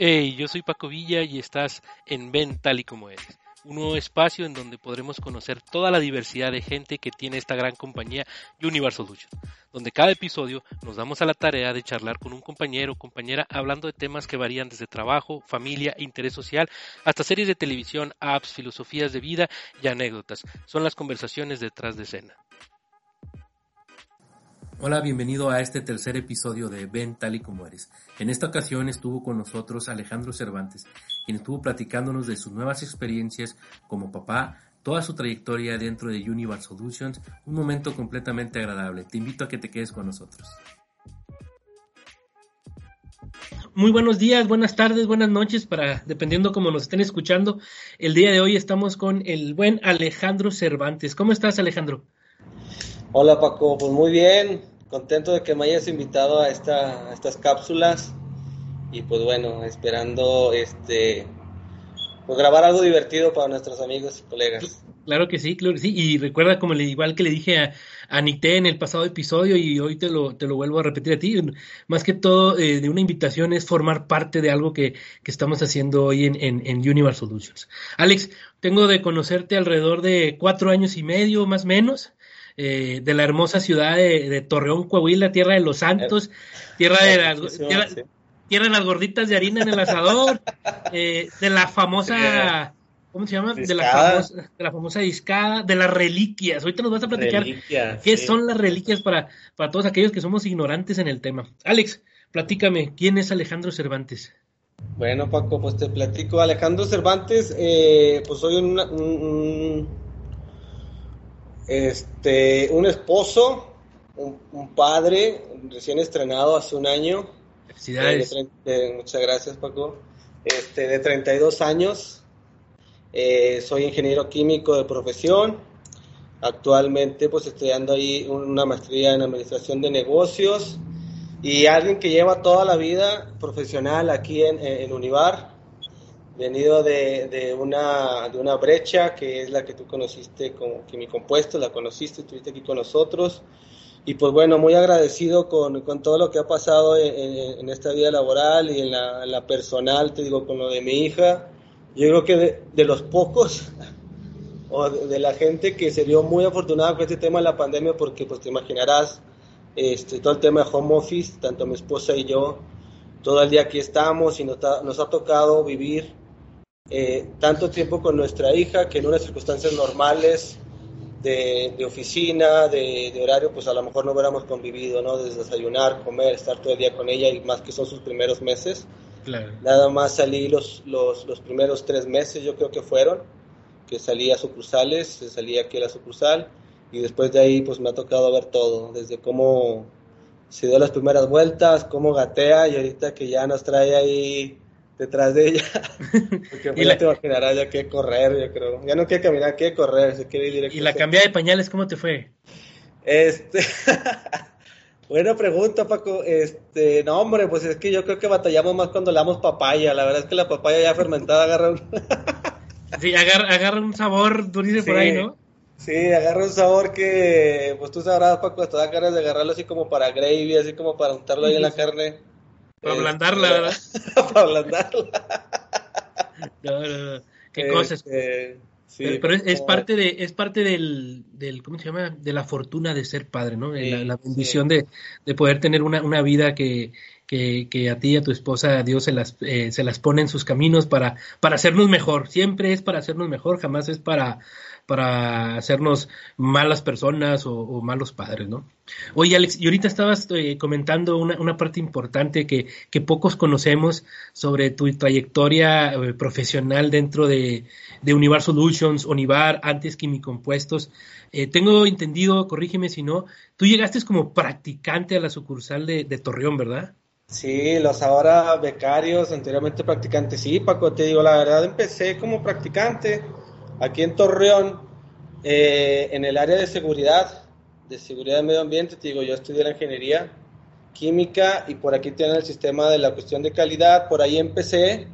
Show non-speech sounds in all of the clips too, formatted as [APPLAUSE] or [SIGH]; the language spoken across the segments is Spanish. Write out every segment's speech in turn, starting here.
Hey, yo soy Paco Villa y estás en Ven tal y como eres, un nuevo espacio en donde podremos conocer toda la diversidad de gente que tiene esta gran compañía Universal Solutions, donde cada episodio nos damos a la tarea de charlar con un compañero o compañera hablando de temas que varían desde trabajo, familia, interés social, hasta series de televisión, apps, filosofías de vida y anécdotas. Son las conversaciones detrás de escena. Hola, bienvenido a este tercer episodio de Ven tal y como eres. En esta ocasión estuvo con nosotros Alejandro Cervantes, quien estuvo platicándonos de sus nuevas experiencias como papá, toda su trayectoria dentro de Universal Solutions, un momento completamente agradable. Te invito a que te quedes con nosotros. Muy buenos días, buenas tardes, buenas noches, para dependiendo cómo nos estén escuchando. El día de hoy estamos con el buen Alejandro Cervantes. ¿Cómo estás, Alejandro? Hola Paco, pues muy bien, contento de que me hayas invitado a, esta, estas cápsulas y pues bueno, esperando este pues grabar algo divertido para nuestros amigos y colegas. Claro que sí, claro que sí. Y recuerda, como le, igual que le dije a, a en el pasado episodio, y hoy te lo, te lo vuelvo a repetir a ti, más que todo eh, de una invitación es formar parte de algo que, que estamos haciendo hoy en, en, en, Universal Solutions. Alex, tengo de conocerte alrededor de cuatro años y medio, más o menos. Eh, de la hermosa ciudad de, Torreón, Coahuila, tierra de los santos, tierra de las, tierra, de las gorditas de harina en el asador, [LAUGHS] eh, de la famosa, ¿cómo se llama? De la, famosa, de la famosa discada, de las reliquias. Ahorita nos vas a platicar qué son las reliquias para, para todos aquellos que somos ignorantes en el tema. Alex, platícame, ¿quién es Alejandro Cervantes? Bueno, Paco, pues te platico. Alejandro Cervantes, eh, pues soy un este, un esposo, un, padre recién estrenado hace un año. Felicidades. muchas gracias, Paco. Este, de 32 años. Eh, soy ingeniero químico de profesión. Actualmente, pues estudiando ahí una maestría en administración de negocios. Y alguien que lleva toda la vida profesional aquí en, en Univar venido de, de, una, de una brecha que es la que tú conociste como mi Compuesto, la conociste, estuviste aquí con nosotros. Y pues bueno, muy agradecido con, con todo lo que ha pasado en, en, esta vida laboral y en la, la, personal, te digo, con lo de mi hija. Yo creo que de, de los pocos [LAUGHS] o de, de, la gente que se vio muy afortunada con este tema de la pandemia, porque pues te imaginarás este, todo el tema de home office, tanto mi esposa y yo, todo el día aquí estamos y nos, nos ha tocado vivir eh, tanto tiempo con nuestra hija que en unas circunstancias normales de, oficina, de, horario, pues a lo mejor no hubiéramos convivido, ¿no? Desde desayunar, comer, estar todo el día con ella y más que son sus primeros meses. Nada más salí los, los, los, primeros tres meses, yo creo que fueron, que salí a sucursales, salí aquí a la sucursal y después de ahí pues me ha tocado ver todo, desde cómo se dio las primeras vueltas, cómo gatea y ahorita que ya nos trae ahí detrás de ella. [LAUGHS] Porque pues, ya te imaginarás, ya que correr, yo creo. Ya no quiere caminar, quiere correr, se quiere ir directo. ¿Y la cambiada de pañales cómo te fue? Este. [LAUGHS] Buena pregunta, Paco. Este, no, hombre, pues es que yo creo que batallamos más cuando le damos papaya. La verdad es que la papaya ya fermentada agarra un. [LAUGHS] sí, agarra, agarra, un sabor durísimo por ahí, ¿no? Sí, agarra un sabor que, pues tú sabrás, Paco, te da ganas de agarrarlo así como para gravy, así como para untarlo ahí en la carne. Para ablandarla, ¿verdad? [LAUGHS] Para ablandarla. no, no, no. Qué cosas. Este, sí, pero, es, parte de es parte del, del cómo se llama de la fortuna de ser padre no la, bendición de, de, poder tener una, una vida que, que, que, a ti y a tu esposa Dios se las eh, se las pone en sus caminos para para hacernos mejor siempre es para hacernos mejor jamás es para para hacernos malas personas o, malos padres, ¿no? Oye, Alex, y ahorita estabas eh, comentando una, una, parte importante que, que, pocos conocemos sobre tu trayectoria eh, profesional dentro de, de Univar Solutions, Univar, antes Quimicompuestos. Eh, tengo entendido, corrígeme si no, tú llegaste como practicante a la sucursal de, de Torreón, ¿verdad? Sí, los ahora becarios, anteriormente practicantes. Sí, Paco, te digo, la verdad empecé como practicante Aquí en Torreón, eh, en el área de seguridad, de seguridad de medio ambiente, te digo, yo estudié la ingeniería química y por aquí tienen el sistema de la cuestión de calidad, por ahí empecé.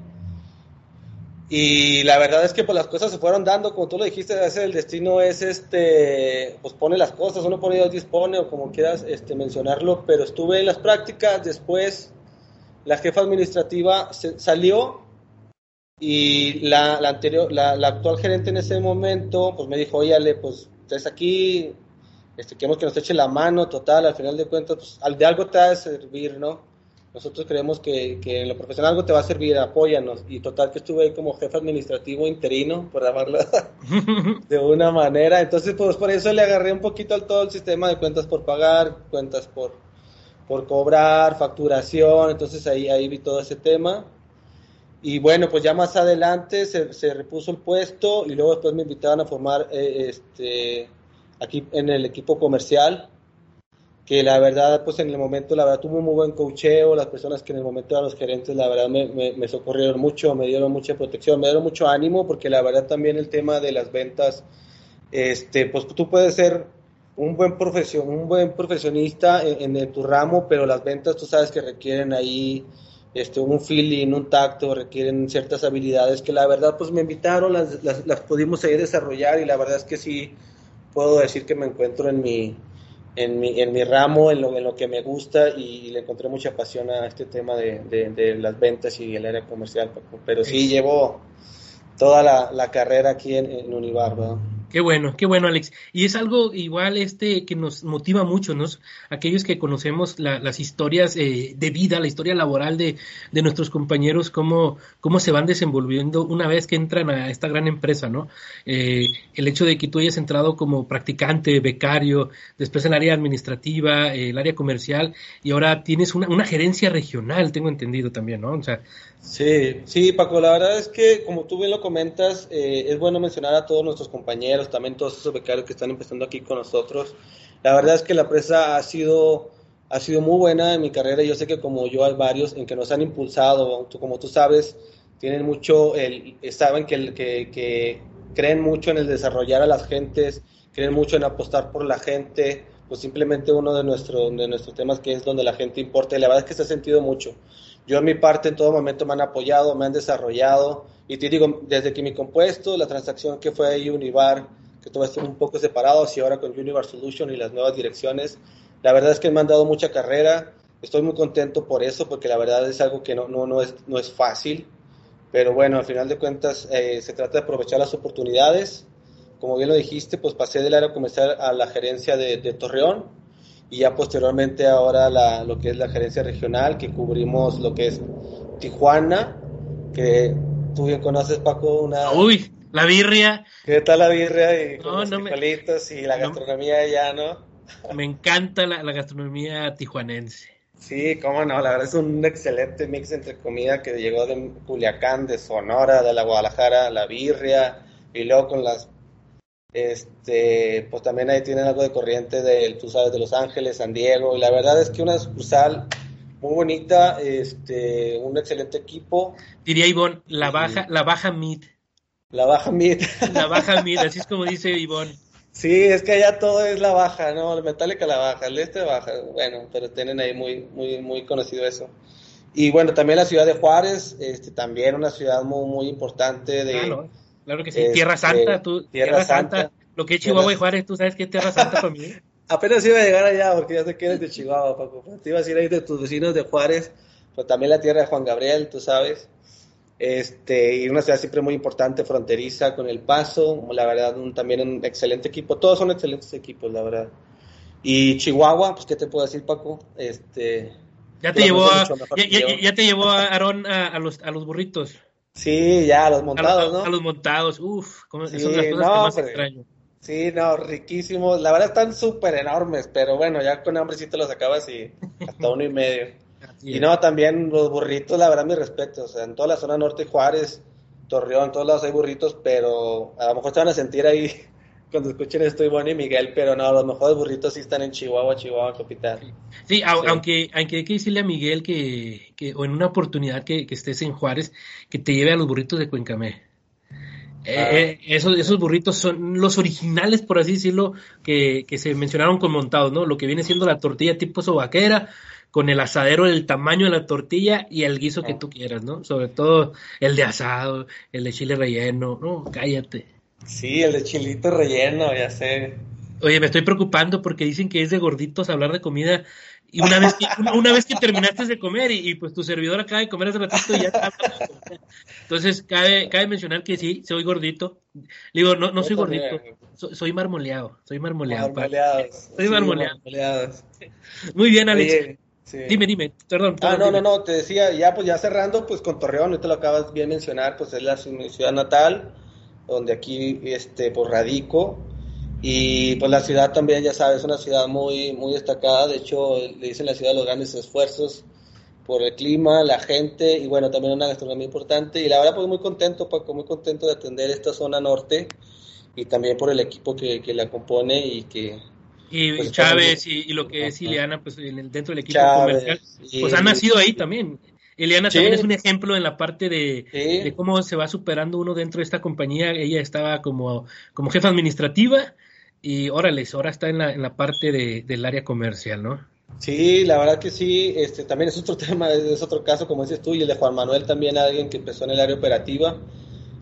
Y la verdad es que pues las cosas se fueron dando, como tú lo dijiste, a veces el destino es este, pues pone las cosas, uno pone Dios dispone o como quieras este, mencionarlo, pero estuve en las prácticas, después la jefa administrativa salió y la, anterior, la, actual gerente en ese momento, pues me dijo, oye, pues estás aquí, este, queremos que nos eche la mano, total, al final de cuentas, pues, de algo te va a servir, ¿no? Nosotros creemos que, que, en lo profesional algo te va a servir, apóyanos. Y total que estuve ahí como jefe administrativo interino, por llamarlo [LAUGHS] de una manera. Entonces, pues por eso le agarré un poquito al todo el sistema de cuentas por pagar, cuentas por, por cobrar, facturación. Entonces ahí, ahí vi todo ese tema. Y bueno, pues ya más adelante se, se repuso el puesto y luego después me invitaban a formar eh, este, aquí en el equipo comercial que la verdad, pues en el momento, la verdad, tuvo un muy buen cocheo, las personas que en el momento eran los gerentes, la verdad, me, me, socorrieron mucho, me dieron mucha protección, me dieron mucho ánimo, porque la verdad también el tema de las ventas, este, pues tú puedes ser un buen, profesión, un buen profesionista en, tu ramo, pero las ventas tú sabes que requieren ahí este, un feeling, un tacto, requieren ciertas habilidades que la verdad pues me invitaron, las, las, las pudimos ahí desarrollar y la verdad es que sí puedo decir que me encuentro en mi en mi, en mi ramo, en lo, en lo que me gusta y le encontré mucha pasión a este tema de, de, las ventas y el área comercial, Pero sí llevo toda la, la carrera aquí en, en Univar, ¿verdad? Qué bueno, qué bueno, Alex. Y es algo igual este que nos motiva mucho, ¿no? Aquellos que conocemos las historias eh, de vida, la historia laboral de, de, nuestros compañeros, cómo, cómo se van desenvolviendo una vez que entran a esta gran empresa, ¿no? Eh, el hecho de que tú hayas entrado como practicante, becario, después en el área administrativa, el área comercial, y ahora tienes una, una gerencia regional, tengo entendido también, ¿no? O sea, Sí, sí, Paco, la verdad es que como tú bien lo comentas, eh, es bueno mencionar a todos nuestros compañeros, también todos esos becarios que están empezando aquí con nosotros. La verdad es que la empresa ha sido, ha sido muy buena en mi carrera. Yo sé que como yo hay varios en que nos han impulsado, como tú sabes, tienen mucho, el, saben que, que, creen mucho en el desarrollar a las gentes, creen mucho en apostar por la gente, pues simplemente uno de, nuestro, de nuestros temas que es donde la gente importa y la verdad es que se ha sentido mucho. Yo en mi parte en todo momento me han apoyado, me han desarrollado. Y te digo, desde que mi compuesto, la transacción que fue Univar, que todo esto un poco separado, y ahora con Univar Solution y las nuevas direcciones, la verdad es que me han dado mucha carrera, estoy muy contento por eso, porque la verdad es algo que no, no, no, es, no es fácil, pero bueno, al final de cuentas eh, se trata de aprovechar las oportunidades. Como bien lo dijiste, pues pasé del área comercial a la gerencia de, de Torreón, y ya posteriormente ahora la, lo que es la gerencia regional, que cubrimos lo que es Tijuana, que tú bien conoces, Paco, una... Uy, la birria. ¿Qué tal la birria y los y la gastronomía allá, no? Me encanta la, gastronomía tijuanense. Sí, cómo no, la verdad es un excelente mix entre comida que llegó de Culiacán, de Sonora, de la Guadalajara, la birria, y luego con las este, pues también ahí tienen algo de corriente de, tú sabes, de Los Ángeles, San Diego, y la verdad es que una sucursal muy bonita, este, un excelente equipo. Diría Ivonne, la baja, la baja mid. La baja mid. La baja [LAUGHS] mid, así es como dice Ivonne. Sí, es que allá todo es la baja, ¿no? El Metallica la baja, el este baja, bueno, pero tienen ahí muy, muy, muy conocido eso. Y bueno, también la ciudad de Juárez, este, también una ciudad muy, muy importante de... Claro que sí. Tierra este, Santa, tú. Tierra, Santa. Lo que es Chihuahua y Juárez, tú sabes que es Tierra Santa para mí. [LAUGHS] Apenas iba a llegar allá, porque ya sé que eres de Chihuahua, Paco. Te ibas a ir ahí de tus vecinos de Juárez, pero también la tierra de Juan Gabriel, tú sabes. Este, y una ciudad siempre muy importante, fronteriza con El Paso, la verdad, también un excelente equipo. Todos son excelentes equipos, la verdad. Y Chihuahua, pues, ¿qué te puedo decir, Paco? Este, ya te llevó a, ya, te llevó a Aarón a, los, a los burritos. Sí, ya, a los montados, ¿no? A los montados, uff, sí, son las cosas no, que más extraño. Sí, no, riquísimos. La verdad están súper enormes, pero bueno, ya con hambre sí te los acabas y hasta uno y medio. [LAUGHS] y no, también los burritos, la verdad, mi respeto. O sea, en toda la zona norte, Juárez, Torreón, en todos lados hay burritos, pero a lo mejor te van a sentir ahí cuando escuchen esto Ivonne y Miguel, pero no, los mejores burritos sí están en Chihuahua, Chihuahua, capital. Sí, aunque, aunque hay que decirle a Miguel que, que o en una oportunidad que, estés en Juárez, que te lleve a los burritos de Cuencamé. Eh, ah. eh, esos, esos burritos son los originales, por así decirlo, que, que se mencionaron con montados, ¿no? Lo que viene siendo la tortilla tipo sobaquera, con el asadero del tamaño de la tortilla y el guiso que ah. tú quieras, ¿no? Sobre todo el de asado, el de chile relleno, no, cállate. Sí, el de chilito relleno, ya sé. Oye, me estoy preocupando porque dicen que es de gorditos hablar de comida Y una vez que, una vez que terminaste de comer y, pues tu servidor acaba de comer hace ratito y ya está. Entonces, cabe, cabe mencionar que sí, soy gordito. Digo, no, no soy gordito, soy, marmoleado, soy marmoleado. Soy marmoleado. Muy bien, Alex. Dime, dime, perdón. ah, no, no, no, te decía, ya pues ya cerrando, pues con Torreón, te lo acabas bien mencionar, pues es la ciudad natal, donde aquí, este, pues radico, y pues la ciudad también, ya sabes, es una ciudad muy, muy destacada, de hecho le dicen la ciudad de los grandes esfuerzos por el clima, la gente, y bueno, también una gastronomía importante, y la verdad pues muy contento, Paco, muy contento de atender esta zona norte, y también por el equipo que, que la compone y que y pues Chávez y, lo que es Ileana, pues dentro del equipo comercial, pues ha nacido ahí también. Ileana también es un ejemplo en la parte de, cómo se va superando uno dentro de esta compañía. Ella estaba como, como jefa administrativa y órale, ahora está en la, en la parte de, del área comercial, ¿no? Sí, la verdad que sí, este también es otro [LAUGHS] tema, es otro caso, como dices tú, y el de Juan Manuel también, alguien que empezó en el área operativa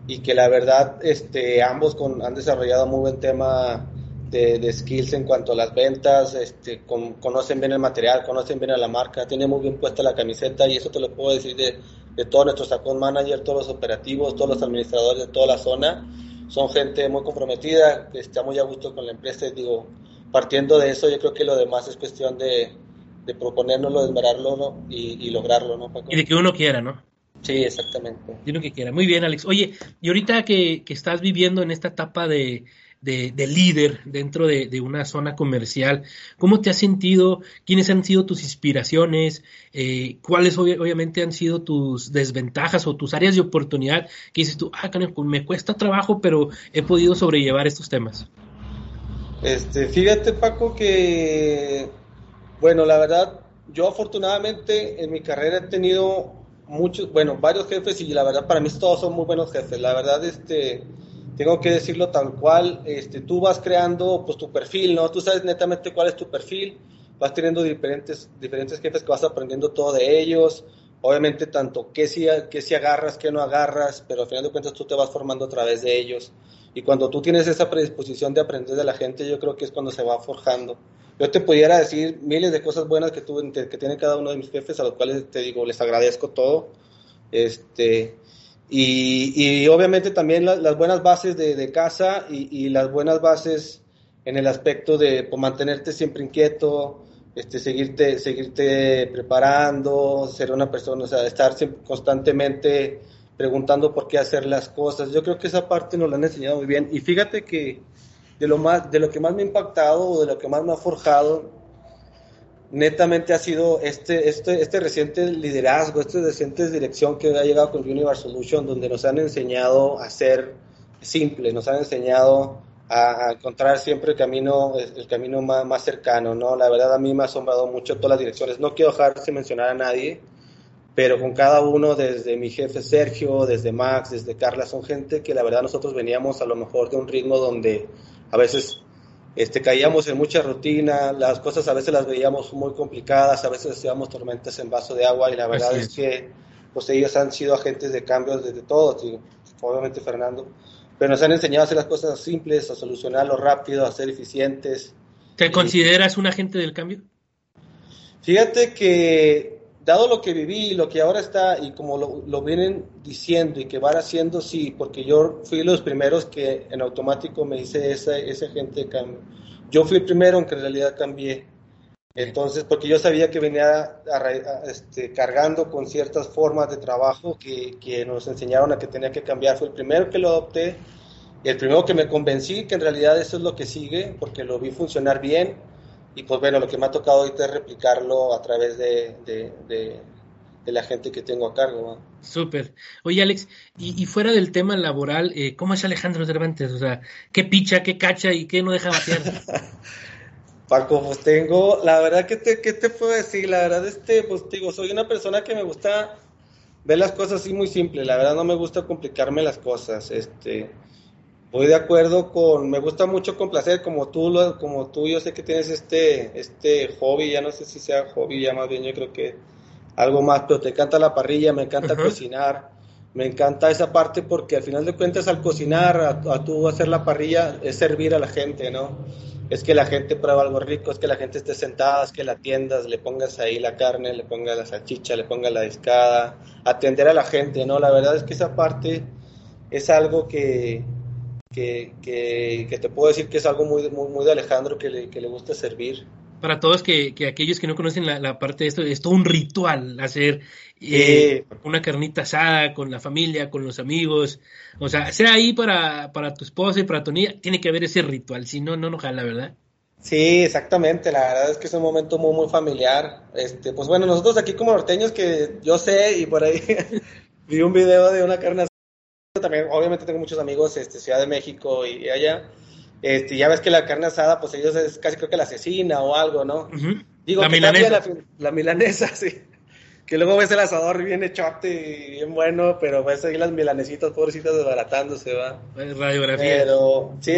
y que la verdad este, ambos con, han desarrollado muy buen tema de, skills en cuanto a las ventas, este, conocen bien el material, conocen bien a la marca, tienen muy bien puesta la camiseta y eso te lo puedo decir de, de todos nuestros account managers, todos los operativos, todos los administradores de toda la zona. Son gente muy comprometida, que está muy a gusto con la empresa. digo, partiendo de eso, yo creo que lo demás es cuestión de, de proponérnoslo, de esmerarlo y, lograrlo, ¿no, Y de que uno quiera, ¿no? Sí, exactamente. De uno que quiera. Muy bien, Alex. Oye, y ahorita que, que estás viviendo en esta etapa de, de, líder dentro de, una zona comercial. ¿Cómo te has sentido? ¿Quiénes han sido tus inspiraciones? Eh, ¿Cuáles obviamente han sido tus desventajas o tus áreas de oportunidad que dices tú, ah, me cuesta trabajo, pero he podido sobrellevar estos temas? Este, fíjate, Paco, que, bueno, la verdad, yo afortunadamente en mi carrera he tenido muchos, bueno, varios jefes y la verdad para mí todos son muy buenos jefes. La verdad, este, tengo que decirlo tal cual, este, tú vas creando pues tu perfil, ¿no? Tú sabes netamente cuál es tu perfil, vas teniendo diferentes, diferentes jefes que vas aprendiendo todo de ellos, obviamente tanto qué si, qué si agarras, qué no agarras, pero al final de cuentas tú te vas formando a través de ellos. Y cuando tú tienes esa predisposición de aprender de la gente, yo creo que es cuando se va forjando. Yo te pudiera decir miles de cosas buenas que, tuve, que tiene cada uno de mis jefes, a los cuales te digo, les agradezco todo. Este, y, obviamente también las buenas bases de, casa y, las buenas bases en el aspecto de pues, mantenerte siempre inquieto, este, seguirte, seguirte preparando, ser una persona, o sea, estar constantemente preguntando por qué hacer las cosas. Yo creo que esa parte nos la han enseñado muy bien. Y fíjate que de lo, más, de lo que más me ha impactado o de lo que más me ha forjado netamente ha sido este, este, este reciente liderazgo, esta reciente dirección que ha llegado con Universal Solution, donde nos han enseñado a ser simples, nos han enseñado a, encontrar siempre el camino, el camino más, más, cercano, ¿no? La verdad a mí me ha asombrado mucho todas las direcciones. No quiero dejar de mencionar a nadie, pero con cada uno, desde mi jefe Sergio, desde Max, desde Carla, son gente que la verdad nosotros veníamos a lo mejor de un ritmo donde a veces este, caíamos en mucha rutina, las cosas a veces las veíamos muy complicadas, a veces hacíamos tormentas en vaso de agua y la verdad es. que pues ellos han sido agentes de cambio desde todo, obviamente Fernando, pero nos han enseñado a hacer las cosas simples, a solucionarlo rápido, a ser eficientes. ¿Te consideras un agente del cambio? Fíjate que dado lo que viví, lo que ahora está y como lo, lo, vienen diciendo y que van haciendo, sí, porque yo fui los primeros que en automático me hice ese, ese agente de cambio. Yo fui el primero en que en realidad cambié. Entonces, porque yo sabía que venía este, cargando con ciertas formas de trabajo que, que nos enseñaron a que tenía que cambiar. Fue el primero que lo adopté el primero que me convencí que en realidad eso es lo que sigue, porque lo vi funcionar bien y pues bueno, lo que me ha tocado ahorita es replicarlo a través de, de, la gente que tengo a cargo. Súper. Oye, Alex, y, fuera del tema laboral, eh, ¿cómo es Alejandro Cervantes? O sea, ¿qué picha, qué cacha y qué no deja batear? [LAUGHS] Paco, pues tengo, la verdad que te, ¿qué te puedo decir? La verdad, este, pues digo, soy una persona que me gusta ver las cosas así muy simples, la verdad no me gusta complicarme las cosas, este, voy de acuerdo con, me gusta mucho complacer, como tú, como tú, yo sé que tienes este, este hobby, ya no sé si sea hobby, ya más bien yo creo que algo más, pero te encanta la parrilla, me encanta cocinar, me encanta esa parte porque al final de cuentas al cocinar, a, tú hacer la parrilla, es servir a la gente, ¿no? es que la gente prueba algo rico, es que la gente esté sentada, es que la atiendas, le pongas ahí la carne, le pongas la salchicha, le pongas la discada, atender a la gente, ¿no? La verdad es que esa parte es algo que, que, que, te puedo decir que es algo muy, muy, muy de Alejandro que le, que le gusta servir para todos que, que, aquellos que no conocen la, parte de esto, es todo un ritual hacer eh, una carnita asada con la familia, con los amigos. O sea, sea ahí para, para tu esposa y para tu niña, tiene que haber ese ritual, si no, no nos jala, ¿verdad? Sí, exactamente, la verdad es que es un momento muy, muy familiar. Este, pues bueno, nosotros aquí como norteños que yo sé y por ahí [LAUGHS] vi un video de una carne asada, también obviamente tengo muchos amigos, este, Ciudad de México y allá, este, ya ves que la carne asada, pues ellos es casi creo que la asesina o algo, ¿no? Digo, la milanesa. La, milanesa, [LAUGHS] sí. Que luego ves el asador bien hechote y bien bueno, pero ves ahí las milanesitas pobrecitas desbaratándose, va. Radiografía. Pero, sí.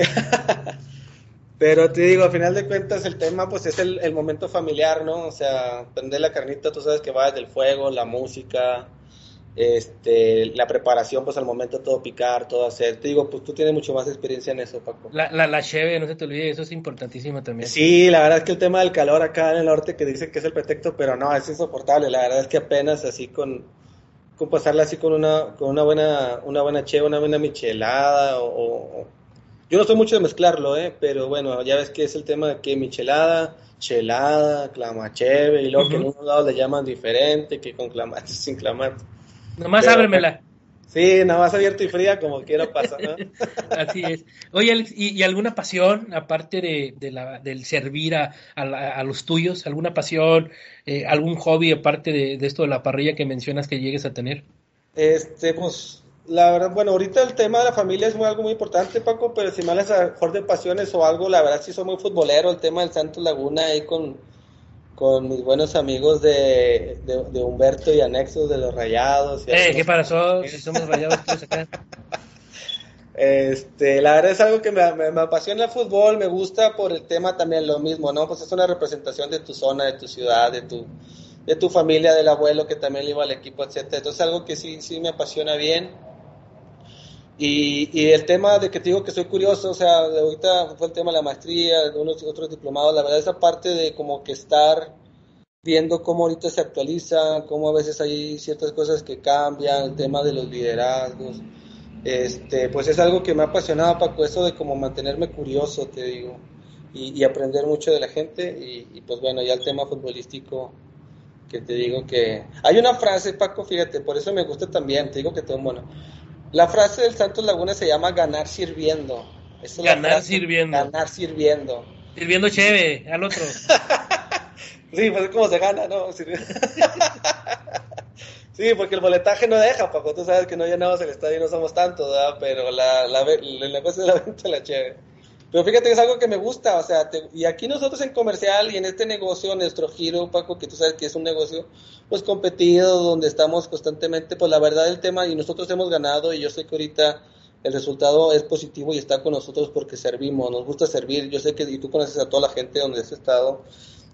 [LAUGHS] pero te digo, al final de cuentas el tema pues es el, el momento familiar, ¿no? O sea, prender la carnita, tú sabes que va desde el fuego, la música, este, la preparación, pues al momento todo picar, todo hacer. Te digo, pues tú tienes mucho más experiencia en eso, Paco. La, la, la cheve, no se te olvide, eso es importantísimo también. Sí, la verdad es que el tema del calor acá en el norte, que dicen que es el pretexto, pero no, es insoportable. La verdad es que apenas así con, con pasarla así con una, con una buena, una buena cheve, una buena michelada, o, yo no soy mucho de mezclarlo, eh, pero bueno, ya ves que es el tema de que michelada, chelada, clamacheve, y luego que en unos lados le llaman diferente, que con clamate, [LAUGHS] sin clamate. Nomás ábremela. Sí, nada más abierta y fría, como quiera pasa, ¿no? [LAUGHS] Así es. Oye, ¿y, alguna pasión, aparte de, de la, del servir a, a, los tuyos, alguna pasión, eh, algún hobby, aparte de, de, esto de la parrilla que mencionas que llegues a tener? Este, pues, la verdad, bueno, ahorita el tema de la familia es muy, algo muy importante, Paco, pero si me hablas a mejor de pasiones o algo, la verdad sí soy muy futbolero, el tema del Santos Laguna ahí con con mis buenos amigos de, de, Humberto y Anexos de los Rayados. eh, ¿qué pasó? Si somos rayados acá. [LAUGHS] Este, la verdad es algo que me, me, apasiona el fútbol, me gusta por el tema también lo mismo, ¿no? Pues es una representación de tu zona, de tu ciudad, de tu, de tu familia, del abuelo que también le iba al equipo, etcétera. Entonces algo que sí, sí me apasiona bien. Y, y, el tema de que te digo que soy curioso, o sea, ahorita fue el tema de la maestría, de unos otros diplomados, la verdad esa parte de como que estar viendo cómo ahorita se actualiza, cómo a veces hay ciertas cosas que cambian, el tema de los liderazgos, este, pues es algo que me ha apasionado, Paco, eso de como mantenerme curioso, te digo, y, aprender mucho de la gente, y, pues bueno, ya el tema futbolístico, que te digo que... Hay una frase, Paco, fíjate, por eso me gusta también, te digo que tengo bueno la frase del Santos Laguna se llama ganar sirviendo. ganar sirviendo. Ganar sirviendo. Sirviendo chévere al otro. [LAUGHS] sí, pues es como se gana, ¿no? [LAUGHS] sí, porque el boletaje no deja, Paco. Tú sabes que no llenamos el estadio y no somos tantos, ¿verdad? Pero la, la, el negocio de la venta la chévere. Pero fíjate que es algo que me gusta, o sea, y aquí nosotros en comercial y en este negocio, nuestro giro, Paco, que tú sabes que es un negocio pues competido, donde estamos constantemente, pues la verdad del tema, y nosotros hemos ganado, y yo sé que ahorita el resultado es positivo y está con nosotros porque servimos, nos gusta servir, yo sé que, y tú conoces a toda la gente donde has estado,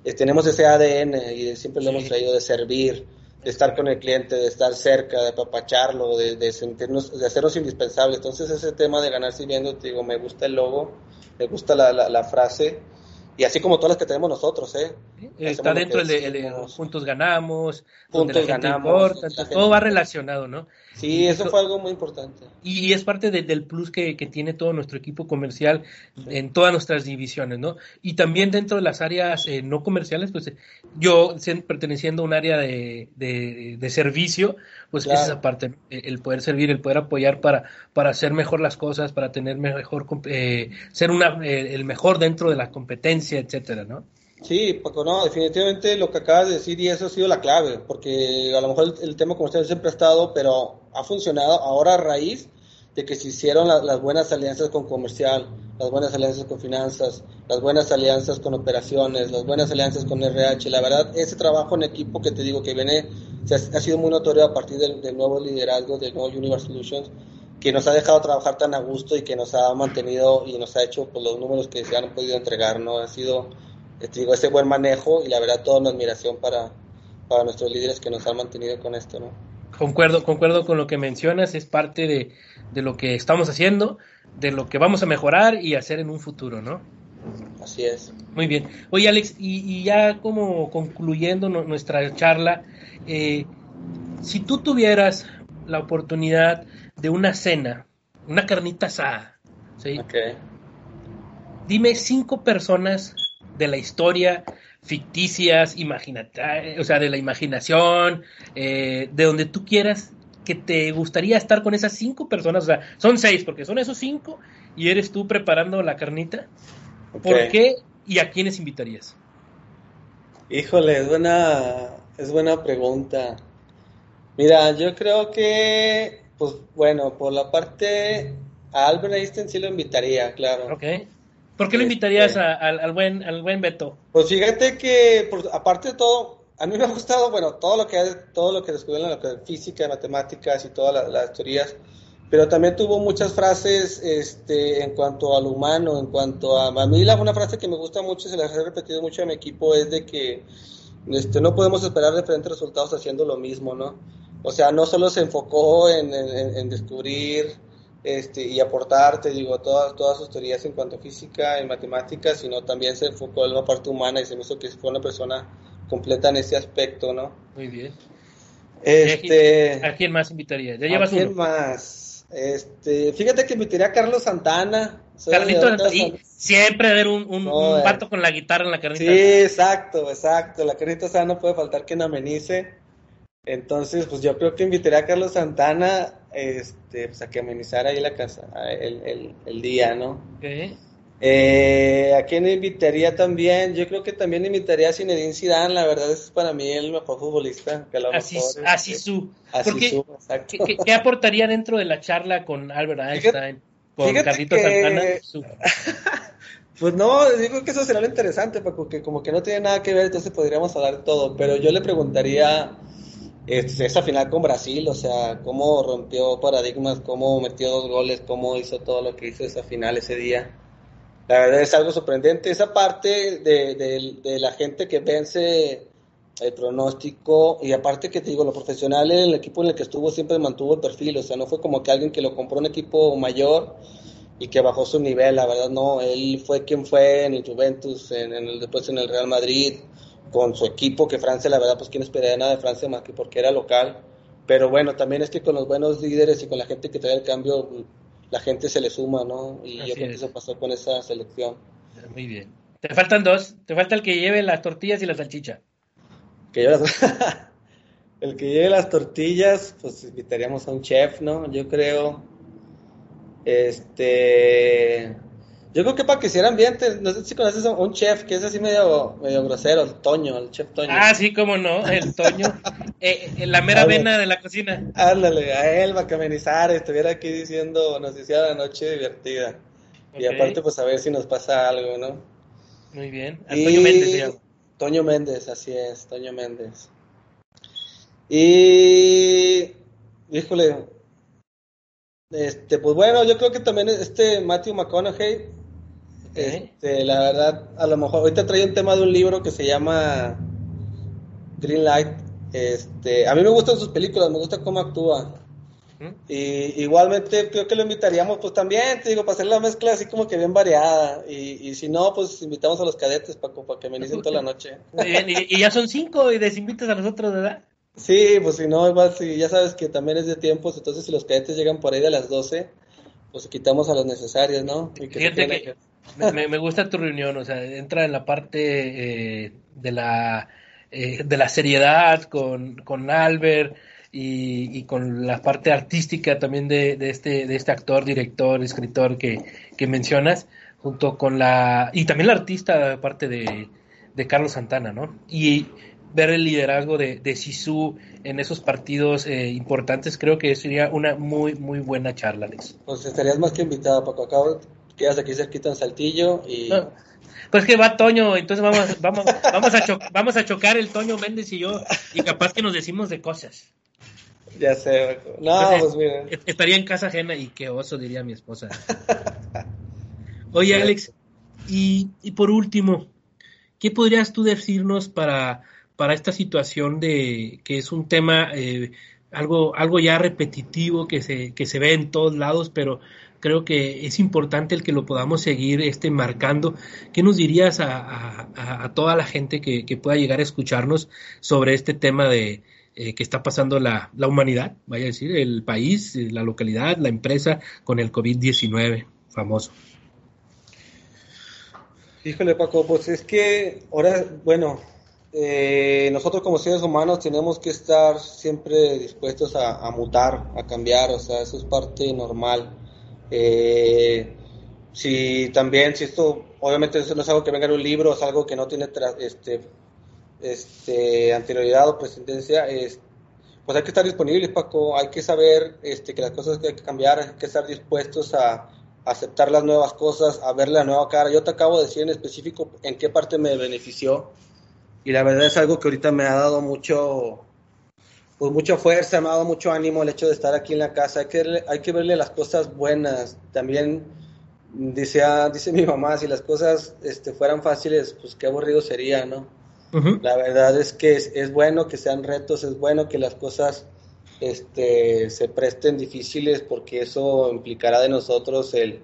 eh, tenemos ese ADN y siempre lo hemos traído de servir, de estar con el cliente, de estar cerca, de apapacharlo, de, de sentirnos, de hacernos indispensables. Entonces ese tema de ganar sirviendo, te digo, me gusta el logo, me gusta la, la, la frase, y así como todas las que tenemos nosotros, ¿eh? Está dentro de, juntos ganamos, juntos ganamos, todo va relacionado, ¿no? Sí, eso fue algo muy importante. Y, es parte del plus que, tiene todo nuestro equipo comercial en todas nuestras divisiones, ¿no? Y también dentro de las áreas eh, no comerciales, pues yo perteneciendo a un área de, de, servicio, pues es esa parte, el poder servir, el poder apoyar para, para hacer mejor las cosas, para tener mejor, eh, ser una, eh, el mejor dentro de la competencia, etcétera, ¿no? Sí, Paco, no, definitivamente lo que acabas de decir y eso ha sido la clave, porque a lo mejor el, tema comercial siempre ha estado, pero ha funcionado ahora a raíz de que se hicieron las buenas alianzas con comercial, las buenas alianzas con finanzas, las buenas alianzas con operaciones, las buenas alianzas con RH. La verdad, ese trabajo en equipo que te digo que viene, ha, sido muy notorio a partir del, nuevo liderazgo del nuevo Universe Solutions, que nos ha dejado trabajar tan a gusto y que nos ha mantenido y nos ha hecho pues, los números que se han podido entregar, ¿no? Ha sido digo, ese buen manejo y la verdad toda una admiración para, para nuestros líderes que nos han mantenido con esto, ¿no? Concuerdo, concuerdo con lo que mencionas, es parte de, de lo que estamos haciendo, de lo que vamos a mejorar y hacer en un futuro, ¿no? Así es. Muy bien. Oye, Alex, y, ya como concluyendo nuestra charla, eh, si tú tuvieras la oportunidad de una cena, una carnita asada, ¿sí? Dime cinco personas de la historia ficticias, o sea, de la imaginación, eh, de donde tú quieras, que te gustaría estar con esas cinco personas, o sea, son seis, porque son esos cinco, y eres tú preparando la carnita. ¿Por qué y a quiénes invitarías? Híjole, es buena, es buena pregunta. Mira, yo creo que, pues bueno, por la parte, a Albert Einstein sí lo invitaría, claro. Ok. ¿Por qué lo invitarías este, al, buen, al buen Beto? Pues fíjate que, aparte de todo, a mí me ha gustado, bueno, todo lo que todo lo que descubrieron en la física, matemáticas y todas las, teorías, pero también tuvo muchas frases este, en cuanto al humano, en cuanto a... A mí la, una frase que me gusta mucho, y se la he repetido mucho a mi equipo, es de que este, no podemos esperar diferentes resultados haciendo lo mismo, ¿no? O sea, no solo se enfocó en, en descubrir este, y aportar, te digo, todas, todas sus teorías en cuanto a física y matemáticas, sino también se enfocó en la parte humana y se me hizo que fue una persona completa en ese aspecto, ¿no? Muy bien. Este, ¿A quién más invitaría? ¿Ya llevas ¿A quién más? Este, fíjate que invitaría a Carlos Santana. Carlito Santana. Y siempre haber un, un, un vato con la guitarra en la carnita. Sí, exacto, exacto. La carnita sana no puede faltar que no amenice. Entonces, pues yo creo que invitaría a Carlos Santana este, pues a que amenizara ahí la casa, el, el, día, ¿no? Eh, ¿A quién invitaría también? Yo creo que también invitaría a Zinedine Zidane, la verdad es para mí el mejor futbolista. Que así, así su. ¿qué, aportaría dentro de la charla con Albert Einstein, con Carlitos Santana? [LAUGHS] Pues no, digo que eso será lo interesante, porque como que no tiene nada que ver, entonces podríamos hablar de todo, pero yo le preguntaría esa final con Brasil, o sea, cómo rompió paradigmas, cómo metió dos goles, cómo hizo todo lo que hizo esa final ese día. La verdad es algo sorprendente. Esa parte de, la gente que vence el pronóstico y aparte que te digo, lo profesional, el equipo en el que estuvo siempre mantuvo el perfil, o sea, no fue como que alguien que lo compró un equipo mayor y que bajó su nivel, la verdad no, él fue quien fue en el Juventus, en, el, después en el Real Madrid, con su equipo, que Francia, la verdad, pues quién esperaría nada de Francia más que porque era local. Pero bueno, también es que con los buenos líderes y con la gente que trae el cambio, la gente se le suma, ¿no? Y yo creo que eso pasó con esa selección. Muy bien. Te faltan dos. Te falta el que lleve las tortillas y la salchicha. Que [LAUGHS] el que lleve las tortillas, pues invitaríamos a un chef, ¿no? Yo creo. Este. Yo creo que para que hiciera ambiente, no sé si conoces a un chef que es así medio, medio grosero, el Toño, el chef Toño. Ah, sí, cómo no, el Toño, [LAUGHS] eh, eh, la mera vena de la cocina. Ándale, a él, para que amenizara, estuviera aquí diciendo, nos hiciera la noche divertida. Y aparte, pues a ver si nos pasa algo, ¿no? Muy bien, a Toño Méndez Toño Méndez, así es, Toño Méndez. Y, híjole, este, pues bueno, yo creo que también este Matthew McConaughey este, la verdad, a lo mejor ahorita trae un tema de un libro que se llama Green Light. Este, a mí me gustan sus películas, me gusta cómo actúa. Y igualmente creo que lo invitaríamos, pues también, te digo, para hacer la mezcla así como que bien variada. Y, y si no, pues invitamos a los cadetes para, para que inicien toda la noche. y, ya son cinco y desinvitas a nosotros, ¿verdad? Sí, pues si no, igual si ya sabes que también es de tiempos, entonces si los cadetes llegan por ahí de las 12, pues quitamos a los necesarios, ¿no? Y que me, gusta tu reunión, o sea, entra en la parte eh, de, la, eh, de la seriedad con, con Albert y, con la parte artística también de, de, este, de este actor, director, escritor que, que mencionas, junto con la... y también la artista aparte de, de Carlos Santana, ¿no? Y ver el liderazgo de, de Sisu en esos partidos eh, importantes, creo que sería una muy, muy buena charla, Alex. Pues estarías más que invitado, Paco. Acabo quedas aquí cerquita en Saltillo y... Pues que va Toño, entonces vamos, vamos, vamos, a vamos a chocar el Toño Méndez y yo, y capaz que nos decimos de cosas. Ya sé, no, pues. Estaría en casa ajena y qué oso, diría mi esposa. [LAUGHS] Oye, Alex, y, y por último, ¿qué podrías tú decirnos para, para esta situación de que es un tema eh, algo, algo ya repetitivo que se, que se ve en todos lados, pero creo que es importante el que lo podamos seguir este, marcando. ¿Qué nos dirías a, toda la gente que, pueda llegar a escucharnos sobre este tema de eh, que está pasando la, la, humanidad, vaya a decir, el país, la localidad, la empresa con el COVID-19 famoso? Híjole, Paco, pues es que ahora, bueno, eh, nosotros como seres humanos tenemos que estar siempre dispuestos a, mutar, a cambiar, o sea, eso es parte normal. Eh, si también, si esto, obviamente eso no es algo que venga en un libro, es algo que no tiene este, este, anterioridad o presidencia, es, pues hay que estar disponibles, Paco, hay que saber este, que las cosas que hay que cambiar, hay que estar dispuestos a, aceptar las nuevas cosas, a ver la nueva cara. Yo te acabo de decir en específico en qué parte me benefició y la verdad es algo que ahorita me ha dado mucho, pues mucha fuerza, me ha dado mucho ánimo el hecho de estar aquí en la casa. Hay que, hay que verle las cosas buenas. También dice, dice mi mamá, si las cosas este, fueran fáciles, pues qué aburrido sería, ¿no? La verdad es que es, es, bueno que sean retos, es bueno que las cosas este, se presten difíciles porque eso implicará de nosotros el,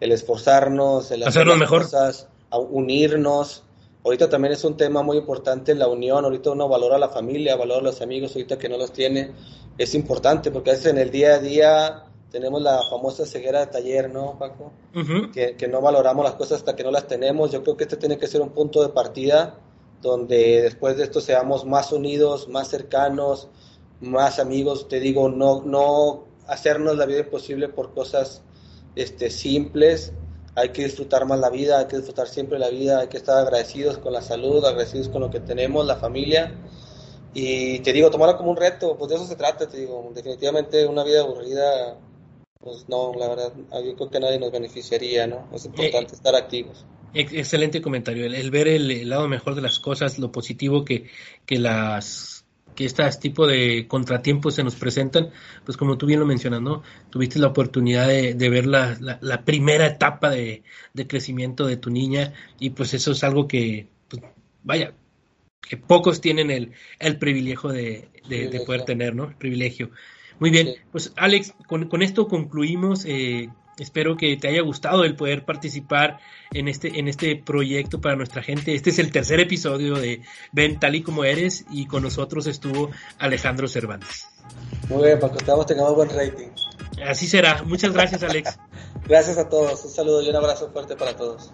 el esforzarnos, el hacer las mejor. cosas, a unirnos Ahorita también es un tema muy importante la unión, ahorita uno valora a la familia, valora a los amigos, ahorita que no los tiene, es importante porque a veces en el día a día tenemos la famosa ceguera de taller, ¿no, Paco? que, que, no valoramos las cosas hasta que no las tenemos. Yo creo que este tiene que ser un punto de partida donde después de esto seamos más unidos, más cercanos, más amigos. Te digo, no, no hacernos la vida imposible por cosas este, simples, hay que disfrutar más la vida, hay que disfrutar siempre la vida, hay que estar agradecidos con la salud, agradecidos con lo que tenemos, la familia. Y te digo, tomarlo como un reto, pues de eso se trata, te digo, definitivamente una vida aburrida, pues no, la verdad, yo creo que nadie nos beneficiaría, ¿no? Es importante eh, estar activos. Excelente comentario, el, ver el, lado mejor de las cosas, lo positivo que, que las que estos tipo de contratiempos se nos presentan, pues como tú bien lo mencionas, ¿no? Tuviste la oportunidad de, ver la, la, primera etapa de, crecimiento de tu niña y pues eso es algo que, pues, vaya, que pocos tienen el, el privilegio de, de, poder tener, ¿no? El privilegio. Muy bien, pues Alex, con, con esto concluimos. Eh, Espero que te haya gustado el poder participar en este, en este proyecto para nuestra gente. Este es el tercer episodio de Ven tal y como eres y con nosotros estuvo Alejandro Cervantes. Muy bien, para que tengamos buen rating. Así será. Muchas gracias, Alex. [LAUGHS] gracias a todos. Un saludo y un abrazo fuerte para todos.